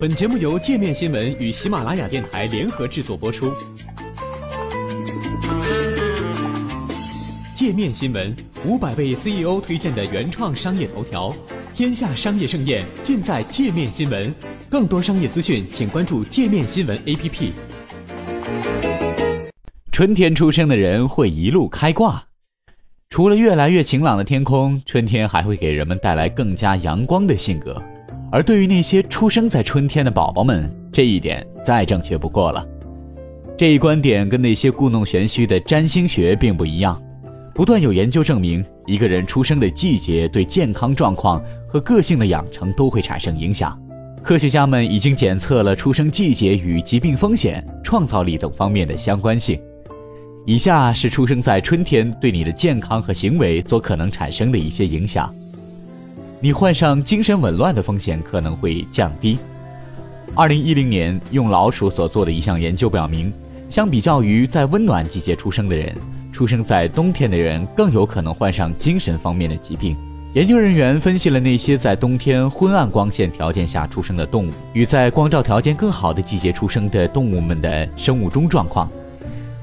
本节目由界面新闻与喜马拉雅电台联合制作播出。界面新闻五百位 CEO 推荐的原创商业头条，天下商业盛宴尽在界面新闻。更多商业资讯，请关注界面新闻 APP。春天出生的人会一路开挂。除了越来越晴朗的天空，春天还会给人们带来更加阳光的性格。而对于那些出生在春天的宝宝们，这一点再正确不过了。这一观点跟那些故弄玄虚的占星学并不一样。不断有研究证明，一个人出生的季节对健康状况和个性的养成都会产生影响。科学家们已经检测了出生季节与疾病风险、创造力等方面的相关性。以下是出生在春天对你的健康和行为所可能产生的一些影响。你患上精神紊乱的风险可能会降低。二零一零年用老鼠所做的一项研究表明，相比较于在温暖季节出生的人，出生在冬天的人更有可能患上精神方面的疾病。研究人员分析了那些在冬天昏暗光线条件下出生的动物与在光照条件更好的季节出生的动物们的生物钟状况。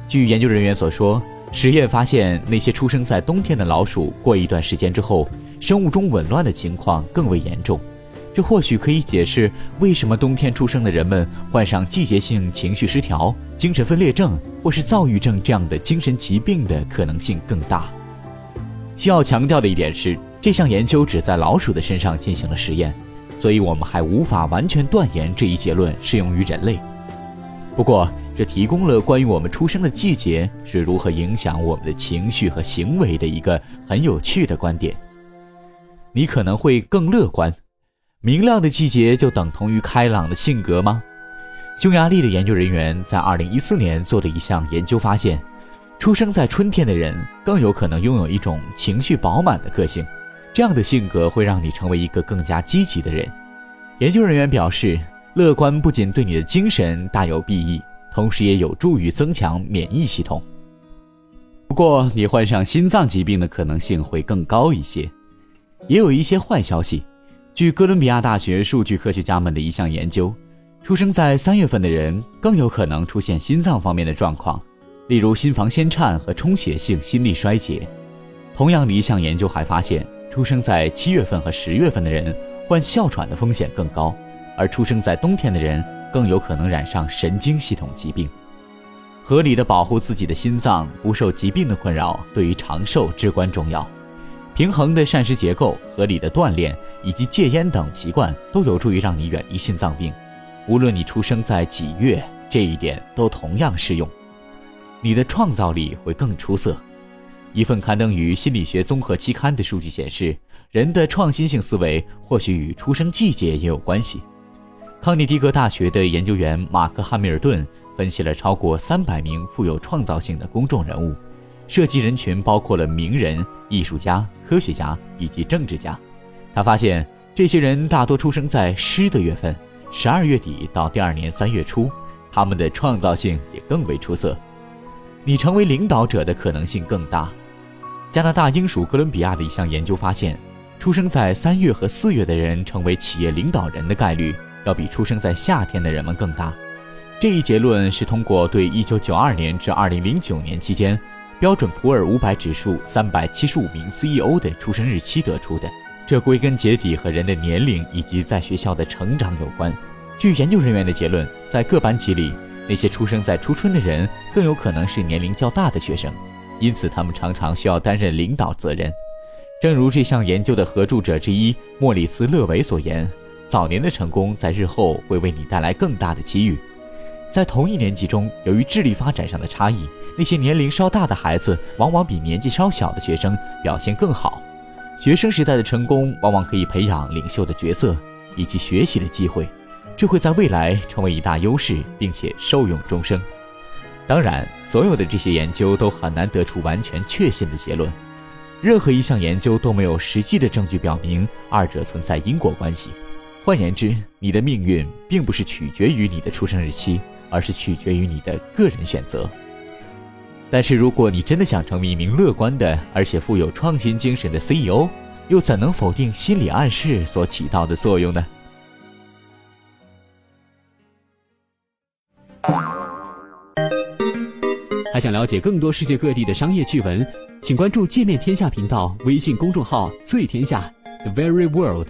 据研究人员所说，实验发现那些出生在冬天的老鼠过一段时间之后。生物钟紊乱的情况更为严重，这或许可以解释为什么冬天出生的人们患上季节性情绪失调、精神分裂症或是躁郁症这样的精神疾病的可能性更大。需要强调的一点是，这项研究只在老鼠的身上进行了实验，所以我们还无法完全断言这一结论适用于人类。不过，这提供了关于我们出生的季节是如何影响我们的情绪和行为的一个很有趣的观点。你可能会更乐观，明亮的季节就等同于开朗的性格吗？匈牙利的研究人员在2014年做的一项研究发现，出生在春天的人更有可能拥有一种情绪饱满的个性，这样的性格会让你成为一个更加积极的人。研究人员表示，乐观不仅对你的精神大有裨益，同时也有助于增强免疫系统。不过，你患上心脏疾病的可能性会更高一些。也有一些坏消息。据哥伦比亚大学数据科学家们的一项研究，出生在三月份的人更有可能出现心脏方面的状况，例如心房纤颤和充血性心力衰竭。同样的一项研究还发现，出生在七月份和十月份的人患哮喘的风险更高，而出生在冬天的人更有可能染上神经系统疾病。合理的保护自己的心脏，不受疾病的困扰，对于长寿至关重要。平衡的膳食结构、合理的锻炼以及戒烟等习惯都有助于让你远离心脏病。无论你出生在几月，这一点都同样适用。你的创造力会更出色。一份刊登于《心理学综合期刊》的数据显示，人的创新性思维或许与出生季节也有关系。康涅狄格大学的研究员马克·汉密尔顿分析了超过三百名富有创造性的公众人物。涉及人群包括了名人、艺术家、科学家以及政治家。他发现，这些人大多出生在湿的月份，十二月底到第二年三月初，他们的创造性也更为出色。你成为领导者的可能性更大。加拿大英属哥伦比亚的一项研究发现，出生在三月和四月的人成为企业领导人的概率，要比出生在夏天的人们更大。这一结论是通过对1992年至2009年期间。标准普尔五百指数三百七十五名 CEO 的出生日期得出的，这归根结底和人的年龄以及在学校的成长有关。据研究人员的结论，在各班级里，那些出生在初春的人更有可能是年龄较大的学生，因此他们常常需要担任领导责任。正如这项研究的合著者之一莫里斯·勒维所言：“早年的成功在日后会为你带来更大的机遇。”在同一年级中，由于智力发展上的差异，那些年龄稍大的孩子往往比年纪稍小的学生表现更好。学生时代的成功往往可以培养领袖的角色以及学习的机会，这会在未来成为一大优势，并且受用终生。当然，所有的这些研究都很难得出完全确信的结论，任何一项研究都没有实际的证据表明二者存在因果关系。换言之，你的命运并不是取决于你的出生日期。而是取决于你的个人选择。但是，如果你真的想成为一名乐观的而且富有创新精神的 CEO，又怎能否定心理暗示所起到的作用呢？还想了解更多世界各地的商业趣闻，请关注界面天下频道微信公众号最天下 the very world。